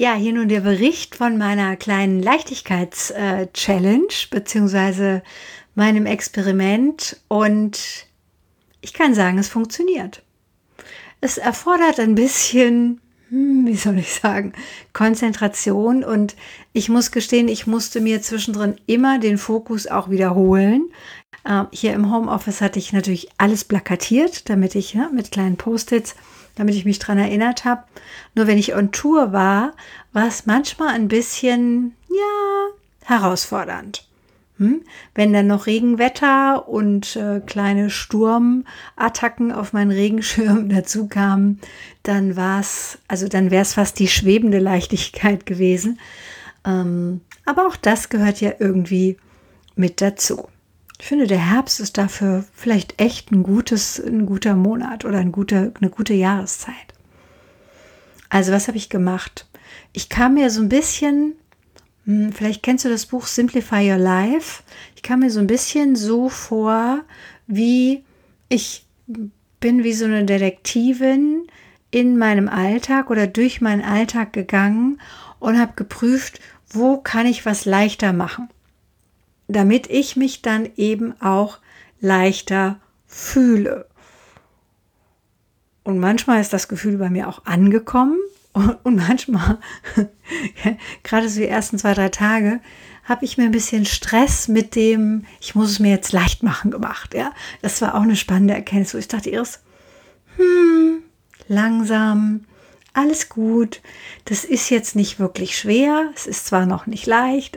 Ja, hier nun der Bericht von meiner kleinen Leichtigkeits-Challenge äh, bzw. meinem Experiment und ich kann sagen, es funktioniert. Es erfordert ein bisschen, hm, wie soll ich sagen, Konzentration und ich muss gestehen, ich musste mir zwischendrin immer den Fokus auch wiederholen. Äh, hier im Homeoffice hatte ich natürlich alles plakatiert, damit ich ja, mit kleinen Post-its damit ich mich daran erinnert habe. Nur wenn ich on Tour war, war es manchmal ein bisschen, ja, herausfordernd. Hm? Wenn dann noch Regenwetter und äh, kleine Sturmattacken auf meinen Regenschirm dazu kamen, dann war es, also dann wäre es fast die schwebende Leichtigkeit gewesen. Ähm, aber auch das gehört ja irgendwie mit dazu. Ich finde, der Herbst ist dafür vielleicht echt ein, gutes, ein guter Monat oder ein guter, eine gute Jahreszeit. Also was habe ich gemacht? Ich kam mir so ein bisschen, hm, vielleicht kennst du das Buch Simplify Your Life. Ich kam mir so ein bisschen so vor, wie ich bin wie so eine Detektivin in meinem Alltag oder durch meinen Alltag gegangen und habe geprüft, wo kann ich was leichter machen damit ich mich dann eben auch leichter fühle. Und manchmal ist das Gefühl bei mir auch angekommen und, manchmal, gerade so die ersten zwei, drei Tage, habe ich mir ein bisschen Stress mit dem, ich muss es mir jetzt leicht machen gemacht. Ja, das war auch eine spannende Erkenntnis, wo ich dachte erst, hm, langsam, alles gut. Das ist jetzt nicht wirklich schwer. Es ist zwar noch nicht leicht,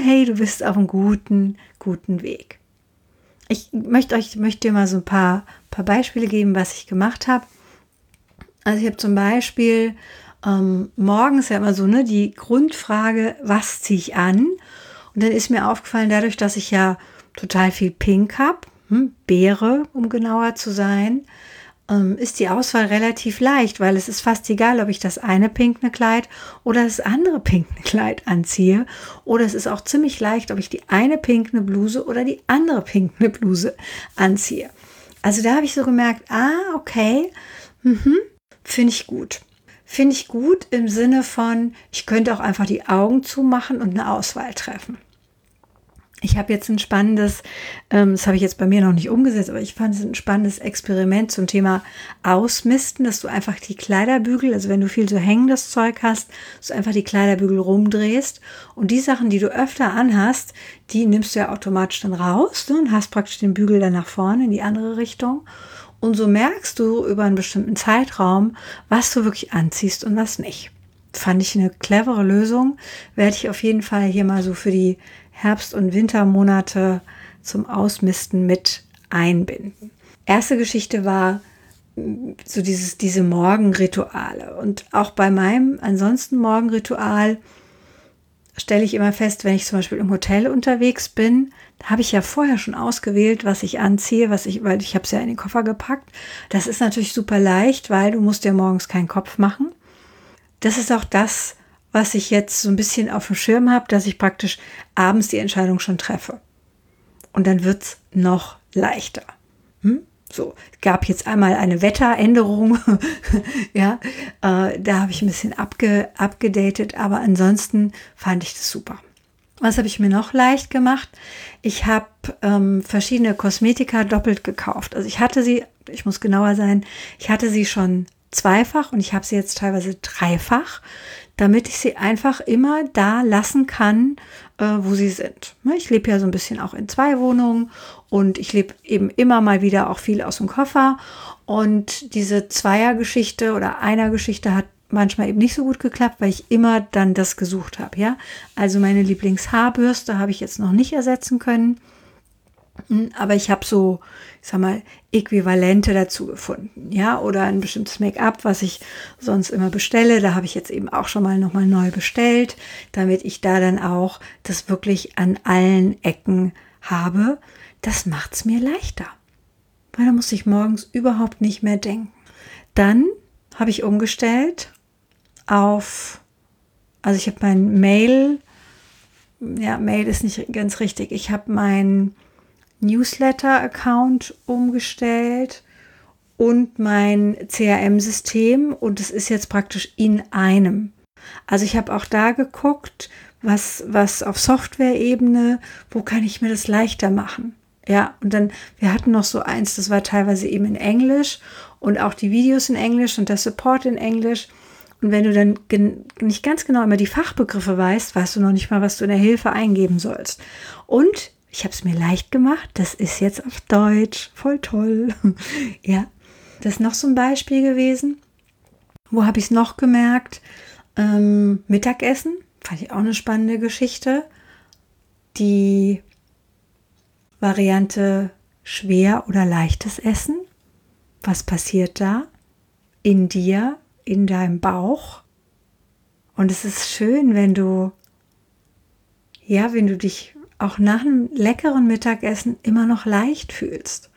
hey, du bist auf einem guten, guten Weg. Ich möchte euch möchte dir mal so ein paar, paar Beispiele geben, was ich gemacht habe. Also ich habe zum Beispiel ähm, morgens ja immer so ne, die Grundfrage, was ziehe ich an? Und dann ist mir aufgefallen, dadurch, dass ich ja total viel Pink habe, hm, Beere, um genauer zu sein, ähm, ist die Auswahl relativ leicht, weil es ist fast egal, ob ich das eine pinkne Kleid oder das andere pinkne Kleid anziehe. Oder es ist auch ziemlich leicht, ob ich die eine pinkne Bluse oder die andere pinkne Bluse anziehe. Also da habe ich so gemerkt, ah, okay, mhm, finde ich gut. Finde ich gut im Sinne von, ich könnte auch einfach die Augen zumachen und eine Auswahl treffen. Ich habe jetzt ein spannendes, ähm, das habe ich jetzt bei mir noch nicht umgesetzt, aber ich fand es ein spannendes Experiment zum Thema Ausmisten, dass du einfach die Kleiderbügel, also wenn du viel so hängendes Zeug hast, du einfach die Kleiderbügel rumdrehst und die Sachen, die du öfter anhast, die nimmst du ja automatisch dann raus ne, und hast praktisch den Bügel dann nach vorne in die andere Richtung. Und so merkst du über einen bestimmten Zeitraum, was du wirklich anziehst und was nicht. Fand ich eine clevere Lösung. Werde ich auf jeden Fall hier mal so für die Herbst- und Wintermonate zum Ausmisten mit einbinden. Erste Geschichte war mm, so dieses, diese Morgenrituale. Und auch bei meinem ansonsten Morgenritual stelle ich immer fest, wenn ich zum Beispiel im Hotel unterwegs bin, habe ich ja vorher schon ausgewählt, was ich anziehe, was ich, weil ich habe es ja in den Koffer gepackt. Das ist natürlich super leicht, weil du musst dir morgens keinen Kopf machen. Das ist auch das, was ich jetzt so ein bisschen auf dem Schirm habe, dass ich praktisch abends die Entscheidung schon treffe. Und dann wird es noch leichter. Hm? So, gab jetzt einmal eine Wetteränderung, ja, äh, da habe ich ein bisschen abge, abgedatet, aber ansonsten fand ich das super. Was habe ich mir noch leicht gemacht? Ich habe ähm, verschiedene Kosmetika doppelt gekauft. Also ich hatte sie, ich muss genauer sein, ich hatte sie schon zweifach und ich habe sie jetzt teilweise dreifach damit ich sie einfach immer da lassen kann, äh, wo sie sind. Ne, ich lebe ja so ein bisschen auch in zwei Wohnungen und ich lebe eben immer mal wieder auch viel aus dem Koffer. Und diese Zweiergeschichte oder Einer-Geschichte hat manchmal eben nicht so gut geklappt, weil ich immer dann das gesucht habe. Ja, also meine Lieblingshaarbürste habe ich jetzt noch nicht ersetzen können. Hm, aber ich habe so, ich sag mal, Äquivalente dazu gefunden, ja, oder ein bestimmtes Make-up, was ich sonst immer bestelle. Da habe ich jetzt eben auch schon mal nochmal neu bestellt, damit ich da dann auch das wirklich an allen Ecken habe. Das macht es mir leichter, weil da muss ich morgens überhaupt nicht mehr denken. Dann habe ich umgestellt auf, also ich habe mein Mail, ja, Mail ist nicht ganz richtig. Ich habe mein Newsletter-Account umgestellt und mein CRM-System und es ist jetzt praktisch in einem. Also ich habe auch da geguckt, was, was auf Software-Ebene, wo kann ich mir das leichter machen? Ja, und dann, wir hatten noch so eins, das war teilweise eben in Englisch und auch die Videos in Englisch und der Support in Englisch. Und wenn du dann nicht ganz genau immer die Fachbegriffe weißt, weißt du noch nicht mal, was du in der Hilfe eingeben sollst. Und ich habe es mir leicht gemacht. Das ist jetzt auf Deutsch. Voll toll. ja, das ist noch so ein Beispiel gewesen. Wo habe ich es noch gemerkt? Ähm, Mittagessen. Fand ich auch eine spannende Geschichte. Die Variante schwer oder leichtes Essen. Was passiert da? In dir, in deinem Bauch. Und es ist schön, wenn du, ja, wenn du dich auch nach einem leckeren Mittagessen immer noch leicht fühlst.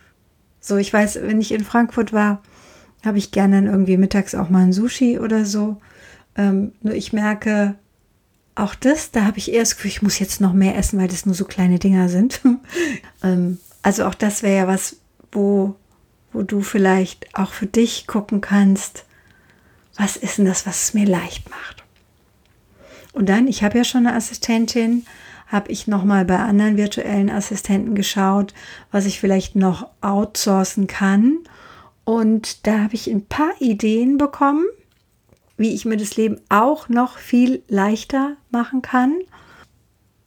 So, ich weiß, wenn ich in Frankfurt war, habe ich gerne dann irgendwie mittags auch mal ein Sushi oder so. Ähm, nur ich merke, auch das, da habe ich eher das Gefühl, ich muss jetzt noch mehr essen, weil das nur so kleine Dinger sind. ähm, also auch das wäre ja was, wo, wo du vielleicht auch für dich gucken kannst, was ist denn das, was es mir leicht macht. Und dann, ich habe ja schon eine Assistentin, habe ich noch mal bei anderen virtuellen Assistenten geschaut, was ich vielleicht noch outsourcen kann. Und da habe ich ein paar Ideen bekommen, wie ich mir das Leben auch noch viel leichter machen kann.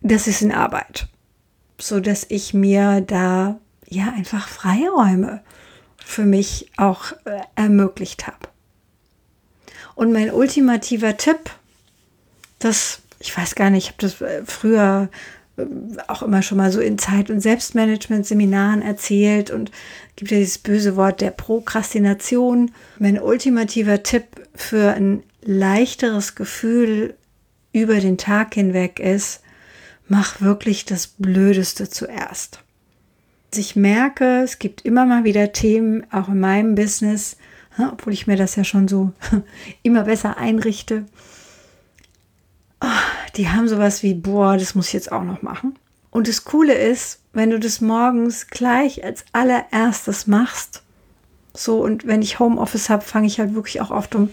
Das ist in Arbeit, so dass ich mir da ja einfach Freiräume für mich auch äh, ermöglicht habe. Und mein ultimativer Tipp, das ich weiß gar nicht, ich habe das äh, früher äh, auch immer schon mal so in Zeit- und Selbstmanagement-Seminaren erzählt und gibt ja dieses böse Wort der Prokrastination. Mein ultimativer Tipp für ein leichteres Gefühl über den Tag hinweg ist, mach wirklich das Blödeste zuerst. Ich merke, es gibt immer mal wieder Themen, auch in meinem Business, obwohl ich mir das ja schon so immer besser einrichte, die haben sowas wie, boah, das muss ich jetzt auch noch machen. Und das Coole ist, wenn du das morgens gleich als allererstes machst, so und wenn ich Homeoffice habe, fange ich halt wirklich auch oft um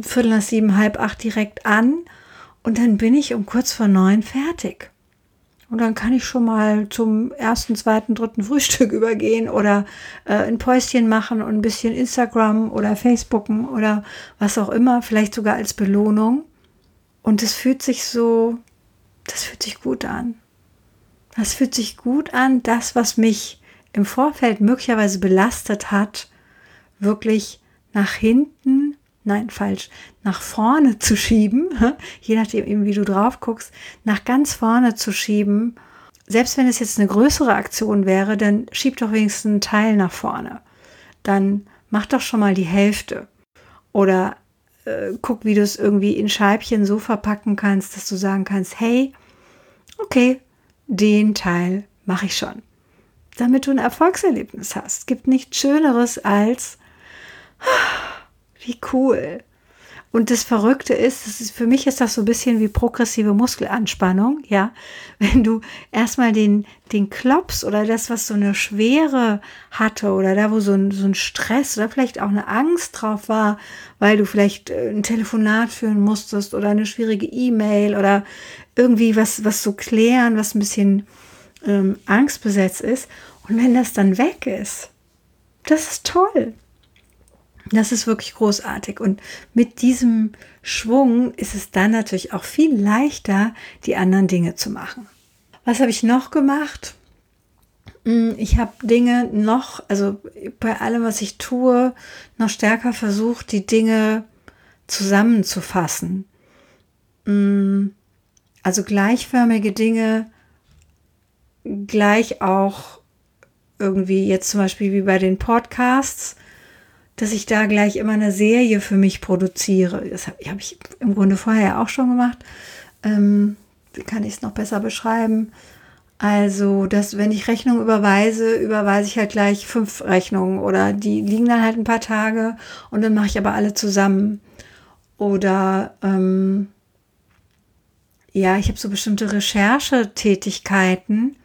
Viertel nach sieben, halb acht direkt an und dann bin ich um kurz vor neun fertig. Und dann kann ich schon mal zum ersten, zweiten, dritten Frühstück übergehen oder äh, ein Päuschen machen und ein bisschen Instagram oder Facebooken oder was auch immer, vielleicht sogar als Belohnung. Und es fühlt sich so, das fühlt sich gut an. Das fühlt sich gut an, das, was mich im Vorfeld möglicherweise belastet hat, wirklich nach hinten, nein, falsch, nach vorne zu schieben, je nachdem wie du drauf guckst, nach ganz vorne zu schieben. Selbst wenn es jetzt eine größere Aktion wäre, dann schieb doch wenigstens einen Teil nach vorne. Dann mach doch schon mal die Hälfte. Oder äh, guck, wie du es irgendwie in Scheibchen so verpacken kannst, dass du sagen kannst, hey, okay, den Teil mache ich schon. Damit du ein Erfolgserlebnis hast. Es gibt nichts Schöneres als, wie cool. Und das Verrückte ist, das ist, für mich ist das so ein bisschen wie progressive Muskelanspannung, ja. Wenn du erstmal den, den Klops oder das, was so eine Schwere hatte oder da, wo so ein, so ein Stress oder vielleicht auch eine Angst drauf war, weil du vielleicht äh, ein Telefonat führen musstest oder eine schwierige E-Mail oder irgendwie was, was so klären, was ein bisschen ähm, angstbesetzt ist. Und wenn das dann weg ist, das ist toll. Das ist wirklich großartig. Und mit diesem Schwung ist es dann natürlich auch viel leichter, die anderen Dinge zu machen. Was habe ich noch gemacht? Hm, ich habe Dinge noch, also bei allem, was ich tue, noch stärker versucht, die Dinge zusammenzufassen. Hm, also gleichförmige Dinge gleich auch irgendwie jetzt zum Beispiel wie bei den Podcasts, dass ich da gleich immer eine Serie für mich produziere. Das habe hab ich im Grunde vorher auch schon gemacht. Ähm, wie kann ich es noch besser beschreiben? Also, dass wenn ich Rechnungen überweise, überweise ich halt gleich fünf Rechnungen oder die liegen dann halt ein paar Tage und dann mache ich aber alle zusammen. Oder ähm, ja, ich habe so bestimmte Recherchetätigkeiten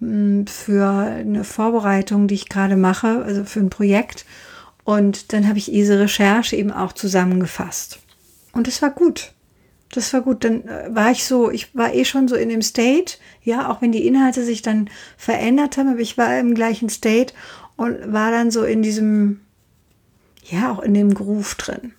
hm, für eine Vorbereitung, die ich gerade mache, also für ein Projekt. Und dann habe ich diese Recherche eben auch zusammengefasst. Und es war gut das war gut. Dann äh, war ich so, ich war eh schon so in dem State, ja, auch wenn die Inhalte sich dann verändert haben, aber ich war im gleichen State und war dann so in diesem, ja, auch in dem Groove drin.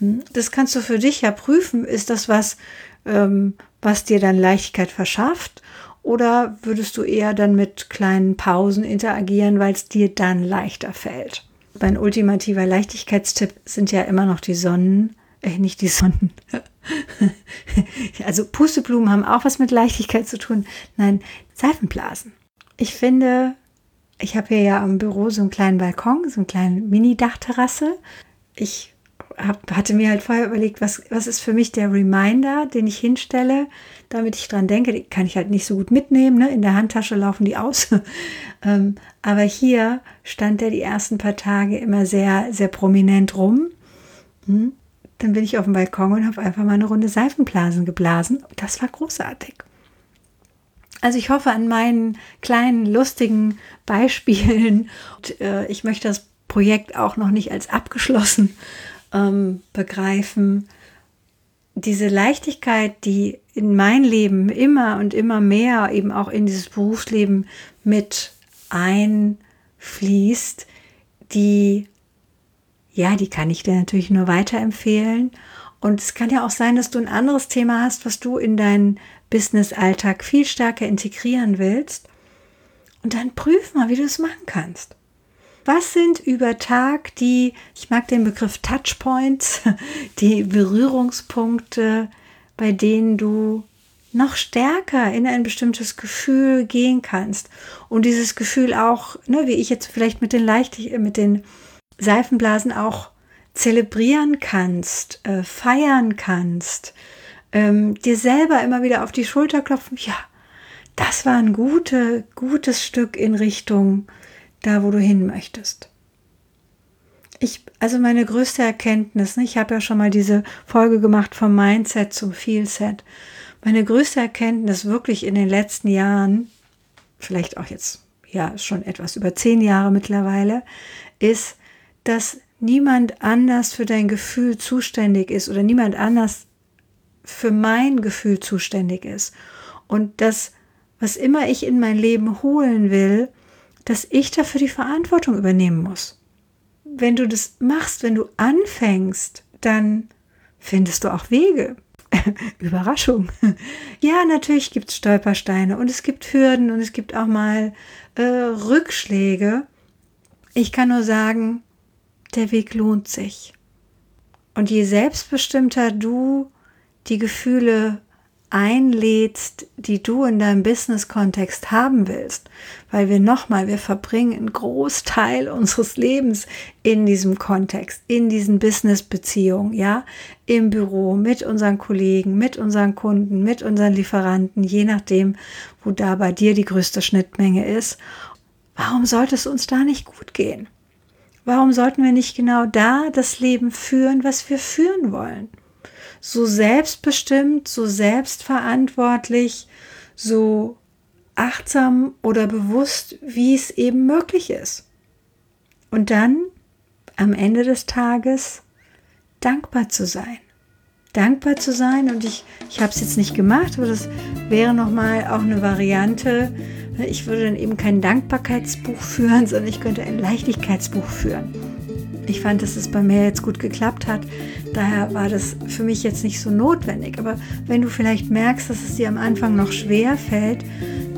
Hm? Das kannst du für dich ja prüfen. Ist das was, ähm, was dir dann Leichtigkeit verschafft? Oder würdest du eher dann mit kleinen Pausen interagieren, weil es dir dann leichter fällt? Mein ultimativer Leichtigkeitstipp sind ja immer noch die Sonnen, äh, nicht die Sonnen. also Pusteblumen haben auch was mit Leichtigkeit zu tun. Nein, Seifenblasen. Ich finde, ich habe hier ja am Büro so einen kleinen Balkon, so eine kleine Mini-Dachterrasse. Ich hab, hatte mir halt vorher überlegt, was, was ist für mich der Reminder, den ich hinstelle, damit ich dran denke. Die kann ich halt nicht so gut mitnehmen. Ne? In der Handtasche laufen die aus. ähm, aber hier stand der die ersten paar Tage immer sehr, sehr prominent rum. Hm? Dann bin ich auf dem Balkon und habe einfach mal eine Runde Seifenblasen geblasen. Das war großartig. Also ich hoffe an meinen kleinen, lustigen Beispielen. Und, äh, ich möchte das Projekt auch noch nicht als abgeschlossen ähm, begreifen. Diese Leichtigkeit, die in mein Leben immer und immer mehr eben auch in dieses Berufsleben mit einfließt, die ja, die kann ich dir natürlich nur weiterempfehlen. Und es kann ja auch sein, dass du ein anderes Thema hast, was du in deinen Business-Alltag viel stärker integrieren willst. Und dann prüf mal, wie du es machen kannst. Was sind über Tag die, ich mag den Begriff Touchpoints, die Berührungspunkte, bei denen du noch stärker in ein bestimmtes Gefühl gehen kannst? Und dieses Gefühl auch, ne, wie ich jetzt vielleicht mit den leicht mit den Seifenblasen auch zelebrieren kannst, äh, feiern kannst, ähm, dir selber immer wieder auf die Schulter klopfen, ja, das war ein gute, gutes Stück in Richtung da, wo du hin möchtest. Ich, also meine größte Erkenntnis, ne, ich habe ja schon mal diese Folge gemacht vom Mindset zum Feelset. Meine größte Erkenntnis wirklich in den letzten Jahren, vielleicht auch jetzt, ja, schon etwas über zehn Jahre mittlerweile, ist, dass niemand anders für dein Gefühl zuständig ist oder niemand anders für mein Gefühl zuständig ist. Und dass, was immer ich in mein Leben holen will, dass ich dafür die Verantwortung übernehmen muss. Wenn du das machst, wenn du anfängst, dann findest du auch Wege. Überraschung. ja, natürlich gibt es Stolpersteine und es gibt Hürden und es gibt auch mal äh, Rückschläge. Ich kann nur sagen, der Weg lohnt sich. Und je selbstbestimmter du die Gefühle einlädst, die du in deinem Business-Kontext haben willst, weil wir nochmal, wir verbringen einen Großteil unseres Lebens in diesem Kontext, in diesen Business-Beziehungen, ja, im Büro, mit unseren Kollegen, mit unseren Kunden, mit unseren Lieferanten, je nachdem, wo da bei dir die größte Schnittmenge ist. Warum sollte es uns da nicht gut gehen? Warum sollten wir nicht genau da das Leben führen, was wir führen wollen? So selbstbestimmt, so selbstverantwortlich, so achtsam oder bewusst, wie es eben möglich ist. Und dann am Ende des Tages dankbar zu sein. Dankbar zu sein und ich, ich habe es jetzt nicht gemacht, aber das wäre nochmal auch eine Variante, ich würde dann eben kein Dankbarkeitsbuch führen, sondern ich könnte ein Leichtigkeitsbuch führen. Ich fand, dass es bei mir jetzt gut geklappt hat. Daher war das für mich jetzt nicht so notwendig. Aber wenn du vielleicht merkst, dass es dir am Anfang noch schwer fällt,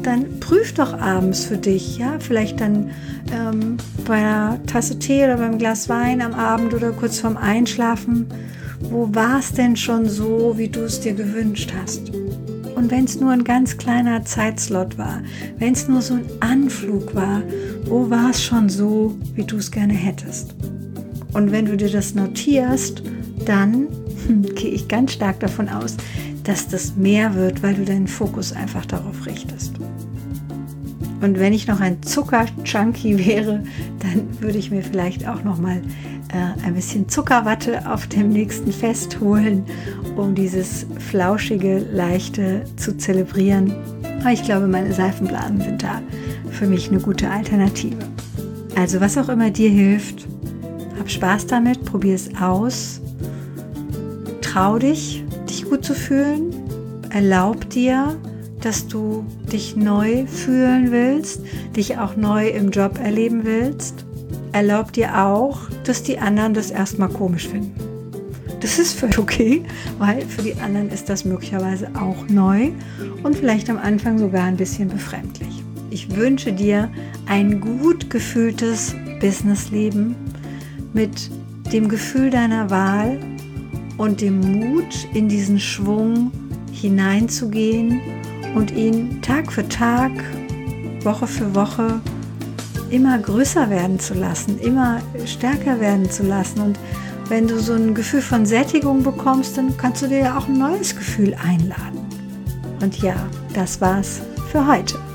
dann prüf doch abends für dich, ja, vielleicht dann ähm, bei einer Tasse Tee oder beim Glas Wein am Abend oder kurz vorm Einschlafen, wo war es denn schon so, wie du es dir gewünscht hast? Und wenn es nur ein ganz kleiner Zeitslot war, wenn es nur so ein Anflug war, wo war es schon so, wie du es gerne hättest? Und wenn du dir das notierst, dann hm, gehe ich ganz stark davon aus, dass das mehr wird, weil du deinen Fokus einfach darauf richtest. Und wenn ich noch ein Zucker-Junkie wäre, dann würde ich mir vielleicht auch noch mal äh, ein bisschen Zuckerwatte auf dem nächsten Fest holen, um dieses flauschige, leichte zu zelebrieren. Aber ich glaube, meine Seifenblasen sind da für mich eine gute Alternative. Also was auch immer dir hilft, hab Spaß damit, probier es aus, trau dich, dich gut zu fühlen, erlaub dir, dass du dich neu fühlen willst, dich auch neu im Job erleben willst. Erlaub dir auch, dass die anderen das erstmal komisch finden. Das ist völlig okay, weil für die anderen ist das möglicherweise auch neu und vielleicht am Anfang sogar ein bisschen befremdlich. Ich wünsche dir ein gut gefühltes Businessleben mit dem Gefühl deiner Wahl und dem Mut, in diesen Schwung hineinzugehen und ihn Tag für Tag, Woche für Woche immer größer werden zu lassen, immer stärker werden zu lassen. Und wenn du so ein Gefühl von Sättigung bekommst, dann kannst du dir ja auch ein neues Gefühl einladen. Und ja, das war's für heute.